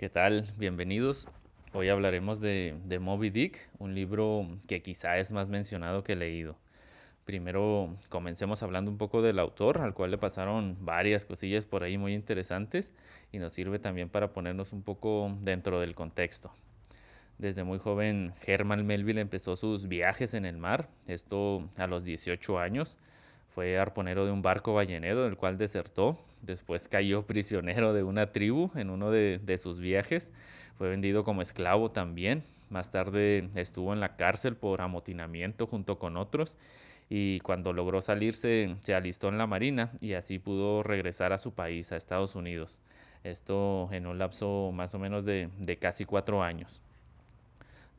¿Qué tal? Bienvenidos. Hoy hablaremos de, de Moby Dick, un libro que quizá es más mencionado que leído. Primero comencemos hablando un poco del autor, al cual le pasaron varias cosillas por ahí muy interesantes y nos sirve también para ponernos un poco dentro del contexto. Desde muy joven, Herman Melville empezó sus viajes en el mar, esto a los 18 años. Fue arponero de un barco ballenero, del cual desertó. Después cayó prisionero de una tribu en uno de, sus viajes. Fue vendido como esclavo también. Más tarde estuvo en la cárcel por amotinamiento junto con otros y cuando logró salirse se alistó en la Marina y así pudo regresar a su país, a Estados Unidos. Esto en un lapso más o menos de casi cuatro años.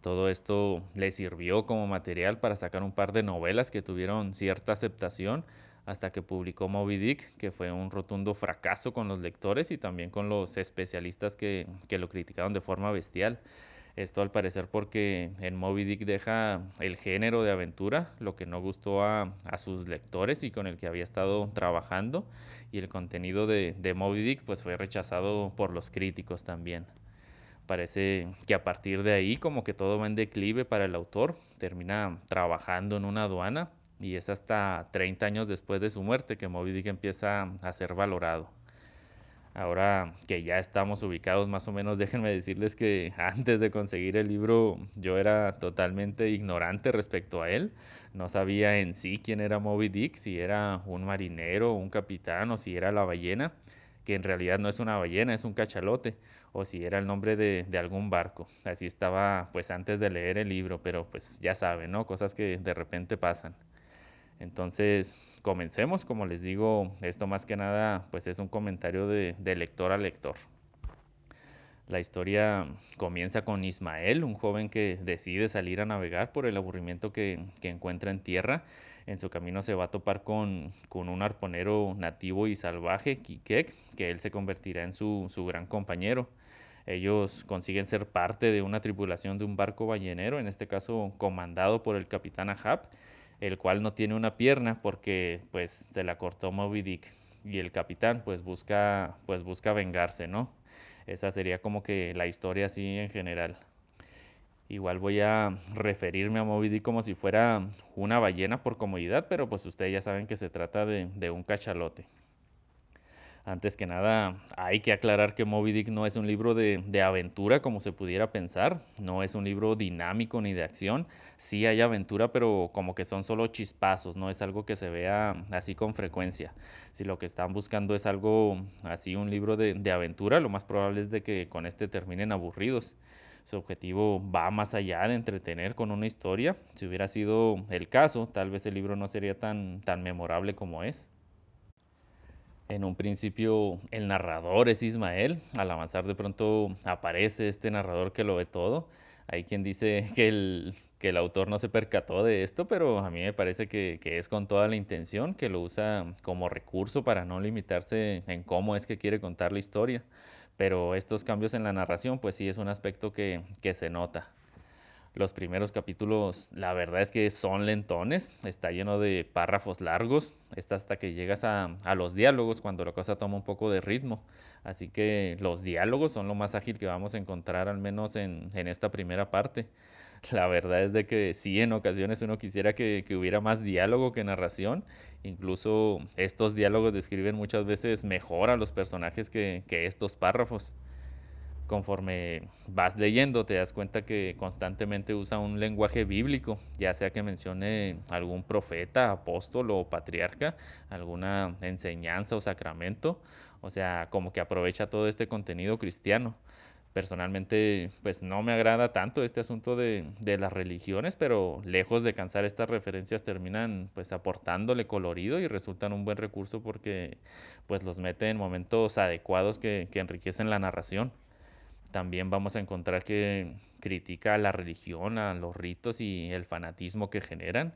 Todo esto le sirvió como material para sacar un par de novelas que tuvieron cierta aceptación hasta que publicó Moby Dick, que fue un rotundo fracaso con los lectores y también con los especialistas que, que lo criticaron de forma bestial. Esto al parecer porque en Moby Dick deja el género de aventura, lo que no gustó a, a sus lectores y con el que había estado trabajando, y el contenido de, de Moby Dick pues fue rechazado por los críticos también. Parece que a partir de ahí como que todo va en declive para el autor, termina trabajando en una aduana y es hasta 30 años después de su muerte que Moby Dick empieza a ser valorado. Ahora que ya estamos ubicados más o menos, déjenme decirles que antes de conseguir el libro yo era totalmente ignorante respecto a él. No sabía en sí quién era Moby Dick, si era un marinero, un capitán o si era la ballena, que en realidad no es una ballena, es un cachalote, o si era el nombre de, de algún barco. Así estaba pues antes de leer el libro, pero pues ya saben, ¿no? Cosas que de repente pasan. Entonces, comencemos, como les digo, esto más que nada pues es un comentario de, lector a lector. La historia comienza con Ismael, un joven que decide salir a navegar por el aburrimiento que, encuentra en tierra. En su camino se va a topar con, con un arponero nativo y salvaje, Kikek, que él se convertirá en su, su gran compañero. Ellos consiguen ser parte de una tripulación de un barco ballenero, en este caso comandado por el capitán Ahab, el cual no tiene una pierna porque pues se la cortó Moby Dick y el capitán pues busca pues busca vengarse, ¿no? Esa sería como que la historia así en general. Igual voy a referirme a Moby Dick como si fuera una ballena por comodidad, pero pues ustedes ya saben que se trata de, de un cachalote. Antes que nada, hay que aclarar que Moby Dick no es un libro de, de, aventura como se pudiera pensar, no es un libro dinámico ni de acción, sí hay aventura, pero como que son solo chispazos, no es algo que se vea así con frecuencia. Si lo que están buscando es algo así, un libro de, de aventura, lo más probable es de que con este terminen aburridos. Su objetivo va más allá de entretener con una historia. Si hubiera sido el caso, tal vez el libro no sería tan, tan memorable como es. En un principio el narrador es Ismael, al avanzar de pronto aparece este narrador que lo ve todo. Hay quien dice que el, que el autor no se percató de esto, pero a mí me parece que, es con toda la intención, que lo usa como recurso para no limitarse en cómo es que quiere contar la historia. Pero estos cambios en la narración, pues sí es un aspecto que se nota. Los primeros capítulos, la verdad es que son lentones, está lleno de párrafos largos, está hasta que llegas a, los diálogos cuando la cosa toma un poco de ritmo. Así que los diálogos son lo más ágil que vamos a encontrar, al menos en, esta primera parte. La verdad es de que sí, en ocasiones uno quisiera que, hubiera más diálogo que narración. Incluso estos diálogos describen muchas veces mejor a los personajes que estos párrafos conforme vas leyendo te das cuenta que constantemente usa un lenguaje bíblico, ya sea que mencione algún profeta, apóstol o patriarca, alguna enseñanza o sacramento, o sea, como que aprovecha todo este contenido cristiano. Personalmente, pues no me agrada tanto este asunto de, las religiones, pero lejos de cansar estas referencias terminan pues aportándole colorido y resultan un buen recurso porque pues los mete en momentos adecuados que enriquecen la narración. También vamos a encontrar que critica a la religión, a los ritos y el fanatismo que generan.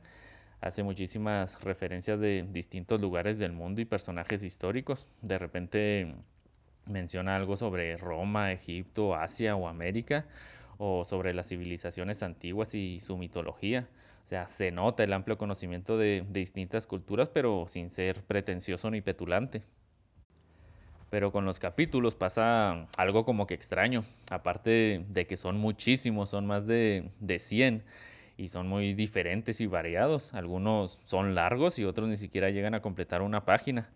Hace muchísimas referencias de distintos lugares del mundo y personajes históricos. De repente menciona algo sobre Roma, Egipto, Asia o América, o sobre las civilizaciones antiguas y su mitología. O sea, se nota el amplio conocimiento de, de distintas culturas, pero sin ser pretencioso ni petulante. Pero con los capítulos pasa algo como que extraño. Aparte de que son muchísimos, son más de, de 100 y son muy diferentes y variados. Algunos son largos y otros ni siquiera llegan a completar una página.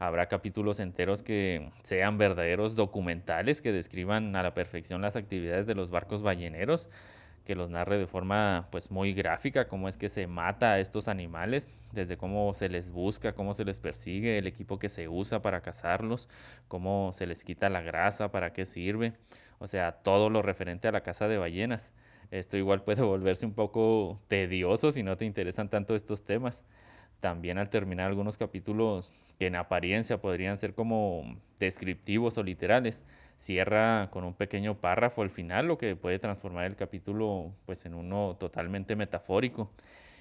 Habrá capítulos enteros que sean verdaderos documentales que describan a la perfección las actividades de los barcos balleneros, que los narre de forma pues muy gráfica, cómo es que se mata a estos animales, desde cómo se les busca, cómo se les persigue, el equipo que se usa para cazarlos, cómo se les quita la grasa, para qué sirve, o sea, todo lo referente a la caza de ballenas. Esto igual puede volverse un poco tedioso si no te interesan tanto estos temas. También al terminar algunos capítulos que en apariencia podrían ser como descriptivos o literales, cierra con un pequeño párrafo al final, lo que puede transformar el capítulo pues en uno totalmente metafórico.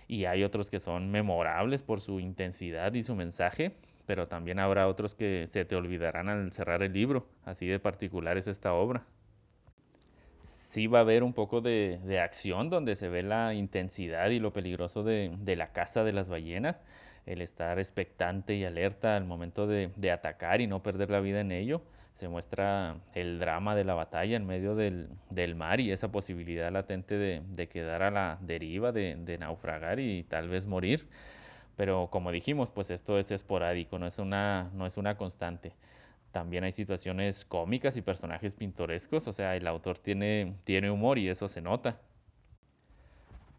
Y hay otros que son memorables por su intensidad y su mensaje, pero también habrá otros que se te olvidarán al cerrar el libro, así de particular es esta obra sí va a haber un poco de, de, acción donde se ve la intensidad y lo peligroso de, de, la caza de las ballenas, el estar expectante y alerta al momento de, de, atacar y no perder la vida en ello. Se muestra el drama de la batalla en medio del, del mar y esa posibilidad latente de, quedar a la deriva, de, naufragar y tal vez morir. Pero como dijimos, pues esto es esporádico, no es una, no es una constante. También hay situaciones cómicas y personajes pintorescos, o sea, el autor tiene, tiene humor y eso se nota.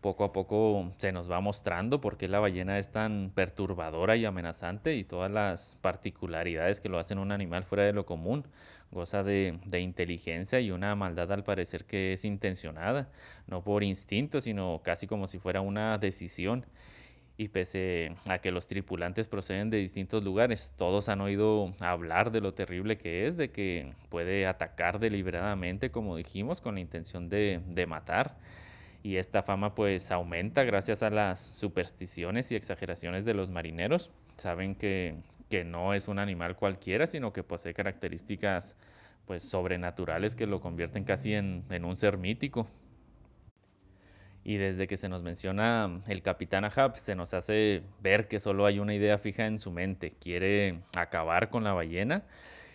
Poco a poco se nos va mostrando por qué la ballena es tan perturbadora y amenazante y todas las particularidades que lo hacen un animal fuera de lo común. Goza de, de inteligencia y una maldad al parecer que es intencionada, no por instinto, sino casi como si fuera una decisión y pese a que los tripulantes proceden de distintos lugares, todos han oído hablar de lo terrible que es, de que puede atacar deliberadamente, como dijimos, con la intención de, matar. Y esta fama pues aumenta gracias a las supersticiones y exageraciones de los marineros. Saben que, no es un animal cualquiera, sino que posee características pues sobrenaturales que lo convierten casi en un ser mítico. Y desde que se nos menciona el capitán Ahab, se nos hace ver que solo hay una idea fija en su mente. Quiere acabar con la ballena.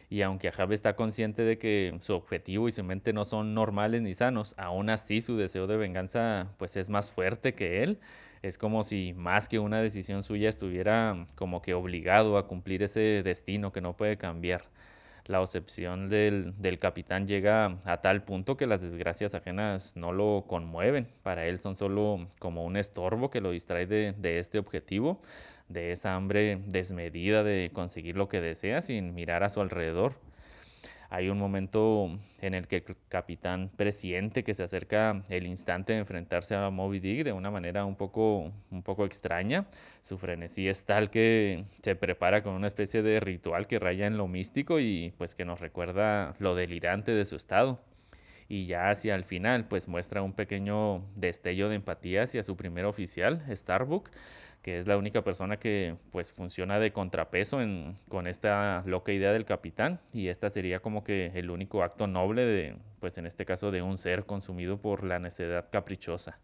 Y aunque Ahab está consciente de que su objetivo y su mente no son normales ni sanos, aún así su deseo de venganza pues es más fuerte que él. Es como si más que una decisión suya estuviera como que obligado a cumplir ese destino que no puede cambiar la obsesión del, del, capitán llega a tal punto que las desgracias ajenas no lo conmueven. Para él son solo como un estorbo que lo distrae de, de este objetivo, de esa hambre desmedida de conseguir lo que desea sin mirar a su alrededor. Hay un momento en el que el capitán presiente que se acerca el instante de enfrentarse a Moby Dick de una manera un poco, un poco extraña. Su frenesí es tal que se prepara con una especie de ritual que raya en lo místico y pues que nos recuerda lo delirante de su estado y ya hacia el final pues muestra un pequeño destello de empatía hacia su primer oficial, Starbuck, que es la única persona que pues funciona de contrapeso en, con esta loca idea del capitán y esta sería como que el único acto noble de pues en este caso de un ser consumido por la necedad caprichosa.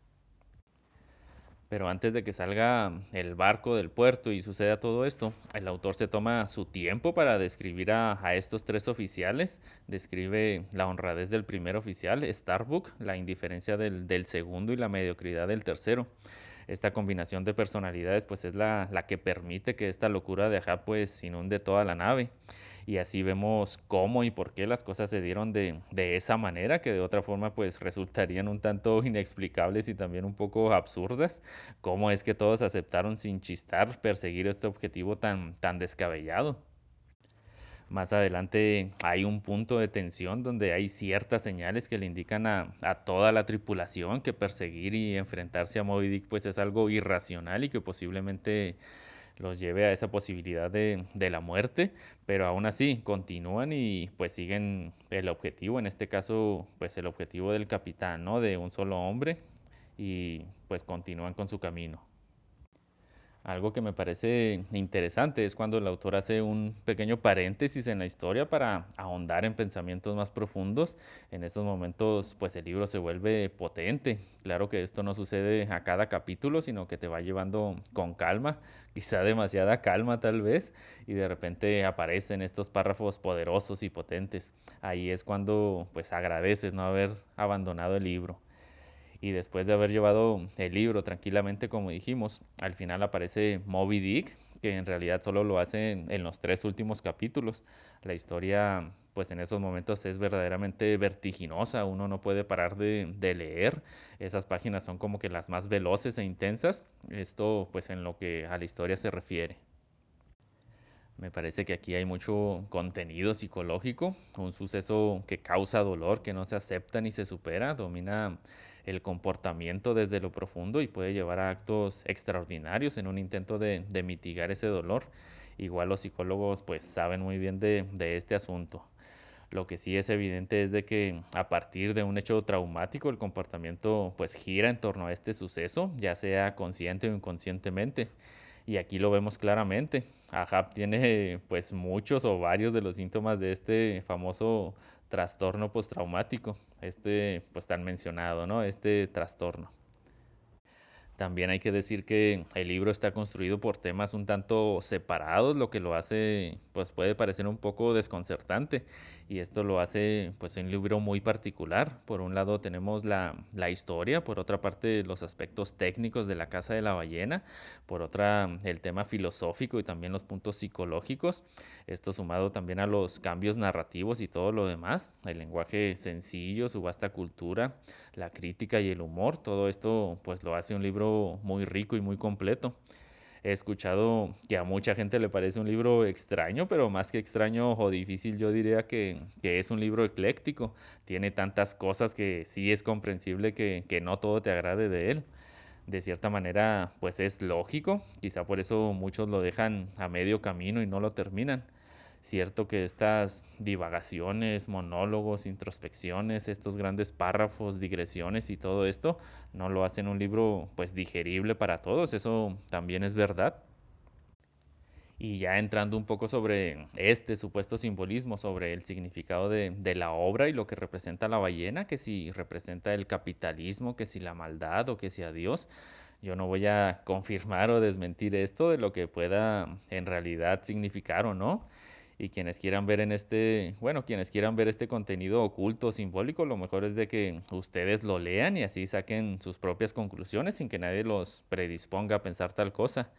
Pero antes de que salga el barco del puerto y suceda todo esto, el autor se toma su tiempo para describir a, a estos tres oficiales. Describe la honradez del primer oficial, Starbuck, la indiferencia del, del segundo y la mediocridad del tercero esta combinación de personalidades pues es la, la, que permite que esta locura de Ahab pues inunde toda la nave y así vemos cómo y por qué las cosas se dieron de, de, esa manera, que de otra forma pues resultarían un tanto inexplicables y también un poco absurdas, cómo es que todos aceptaron sin chistar perseguir este objetivo tan, tan descabellado. Más adelante hay un punto de tensión donde hay ciertas señales que le indican a, a, toda la tripulación que perseguir y enfrentarse a Moby Dick pues es algo irracional y que posiblemente los lleve a esa posibilidad de, de, la muerte, pero aún así continúan y pues siguen el objetivo, en este caso pues el objetivo del capitán, ¿no? De un solo hombre y pues continúan con su camino. Algo que me parece interesante es cuando el autor hace un pequeño paréntesis en la historia para ahondar en pensamientos más profundos. En esos momentos, pues el libro se vuelve potente. Claro que esto no sucede a cada capítulo, sino que te va llevando con calma, quizá demasiada calma tal vez, y de repente aparecen estos párrafos poderosos y potentes. Ahí es cuando pues agradeces no haber abandonado el libro. Y después de haber llevado el libro tranquilamente, como dijimos, al final aparece Moby Dick, que en realidad solo lo hace en, en los tres últimos capítulos. La historia, pues en esos momentos es verdaderamente vertiginosa, uno no puede parar de, de leer. Esas páginas son como que las más veloces e intensas. Esto, pues en lo que a la historia se refiere. Me parece que aquí hay mucho contenido psicológico, un suceso que causa dolor, que no se acepta ni se supera, domina el comportamiento desde lo profundo y puede llevar a actos extraordinarios en un intento de, mitigar ese dolor. Igual los psicólogos pues saben muy bien de, de este asunto. Lo que sí es evidente es de que a partir de un hecho traumático el comportamiento pues gira en torno a este suceso, ya sea consciente o inconscientemente. Y aquí lo vemos claramente. Ahab tiene pues muchos o varios de los síntomas de este famoso trastorno postraumático, este pues tan mencionado, ¿no? Este trastorno. También hay que decir que el libro está construido por temas un tanto separados, lo que lo hace, pues puede parecer un poco desconcertante. Y esto lo hace, pues, un libro muy particular. Por un lado tenemos la, la historia, por otra parte los aspectos técnicos de la Casa de la Ballena, por otra el tema filosófico y también los puntos psicológicos. Esto sumado también a los cambios narrativos y todo lo demás, el lenguaje sencillo, su vasta cultura, la crítica y el humor, todo esto pues lo hace un libro muy rico y muy completo. He escuchado que a mucha gente le parece un libro extraño, pero más que extraño o difícil, yo diría que, que es un libro ecléctico. Tiene tantas cosas que sí es comprensible que, que no todo te agrade de él de cierta manera, pues es lógico, quizá por eso muchos lo dejan a medio camino y no lo terminan. Cierto que estas divagaciones, monólogos, introspecciones, estos grandes párrafos, digresiones y todo esto no lo hacen un libro pues digerible para todos, eso también es verdad. Y ya entrando un poco sobre este supuesto simbolismo, sobre el significado de, de, la obra y lo que representa la ballena, que si representa el capitalismo, que si la maldad o que si a Dios, yo no voy a confirmar o desmentir esto de lo que pueda en realidad significar o no. Y quienes quieran ver en este, bueno, quienes quieran ver este contenido oculto, simbólico, lo mejor es de que ustedes lo lean y así saquen sus propias conclusiones sin que nadie los predisponga a pensar tal cosa.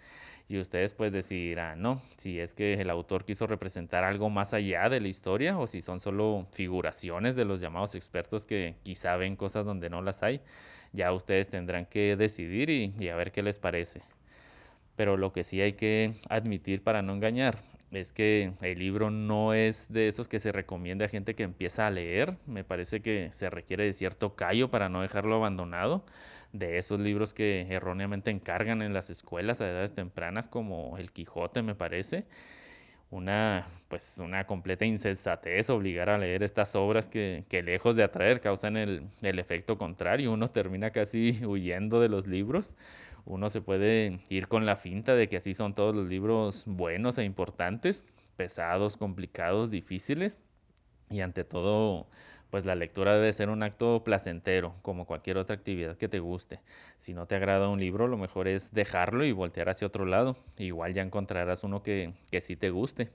Y ustedes pues decidirán, ¿no? Si es que el autor quiso representar algo más allá de la historia o si son solo figuraciones de los llamados expertos que quizá ven cosas donde no las hay. Ya ustedes tendrán que decidir y, y a ver qué les parece. Pero lo que sí hay que admitir para no engañar es que el libro no es de esos que se recomienda a gente que empieza a leer. Me parece que se requiere de cierto callo para no dejarlo abandonado. De esos libros que erróneamente encargan en las escuelas a edades tempranas, como El Quijote, me parece. Una, pues, una completa insensatez obligar a leer estas obras que, que lejos de atraer causan el, el efecto contrario. Uno termina casi huyendo de los libros uno se puede ir con la finta de que así son todos los libros buenos e importantes, pesados, complicados, difíciles. Y ante todo, pues la lectura debe ser un acto placentero, como cualquier otra actividad que te guste. Si no te agrada un libro, lo mejor es dejarlo y voltear hacia otro lado. Igual ya encontrarás uno que, que sí te guste.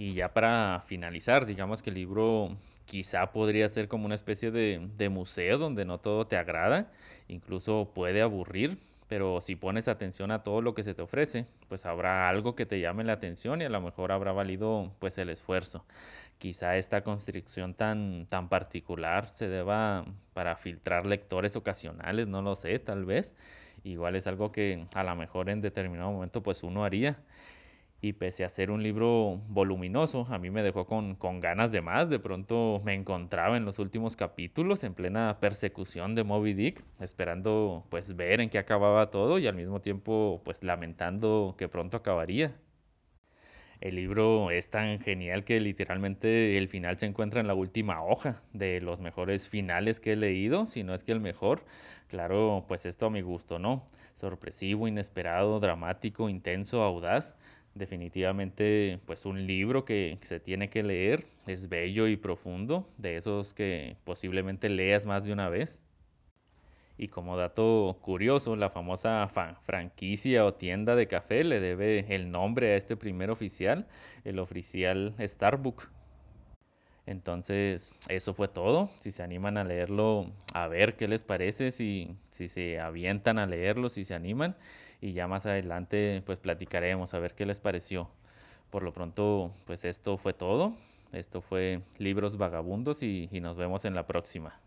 Y ya para finalizar, digamos que el libro quizá podría ser como una especie de, museo donde no todo te agrada, incluso puede aburrir, pero si pones atención a todo lo que se te ofrece, pues habrá algo que te llame la atención y a lo mejor habrá valido pues el esfuerzo. Quizá esta construcción tan, tan particular se deba para filtrar lectores ocasionales, no lo sé, tal vez. Igual es algo que a lo mejor en determinado momento pues uno haría y pese a ser un libro voluminoso, a mí me dejó con, con, ganas de más. De pronto me encontraba en los últimos capítulos en plena persecución de Moby Dick, esperando pues ver en qué acababa todo y al mismo tiempo pues lamentando que pronto acabaría. El libro es tan genial que literalmente el final se encuentra en la última hoja de los mejores finales que he leído, si no es que el mejor. Claro, pues esto a mi gusto, ¿no? Sorpresivo, inesperado, dramático, intenso, audaz. Definitivamente, pues un libro que se tiene que leer, es bello y profundo, de esos que posiblemente leas más de una vez. Y como dato curioso, la famosa fa- franquicia o tienda de café le debe el nombre a este primer oficial, el oficial Starbuck. Entonces, eso fue todo. Si se animan a leerlo, a ver qué les parece, si, si se avientan a leerlo, si se animan. Y ya más adelante, pues platicaremos a ver qué les pareció. Por lo pronto, pues esto fue todo. Esto fue Libros Vagabundos y y nos vemos en la próxima.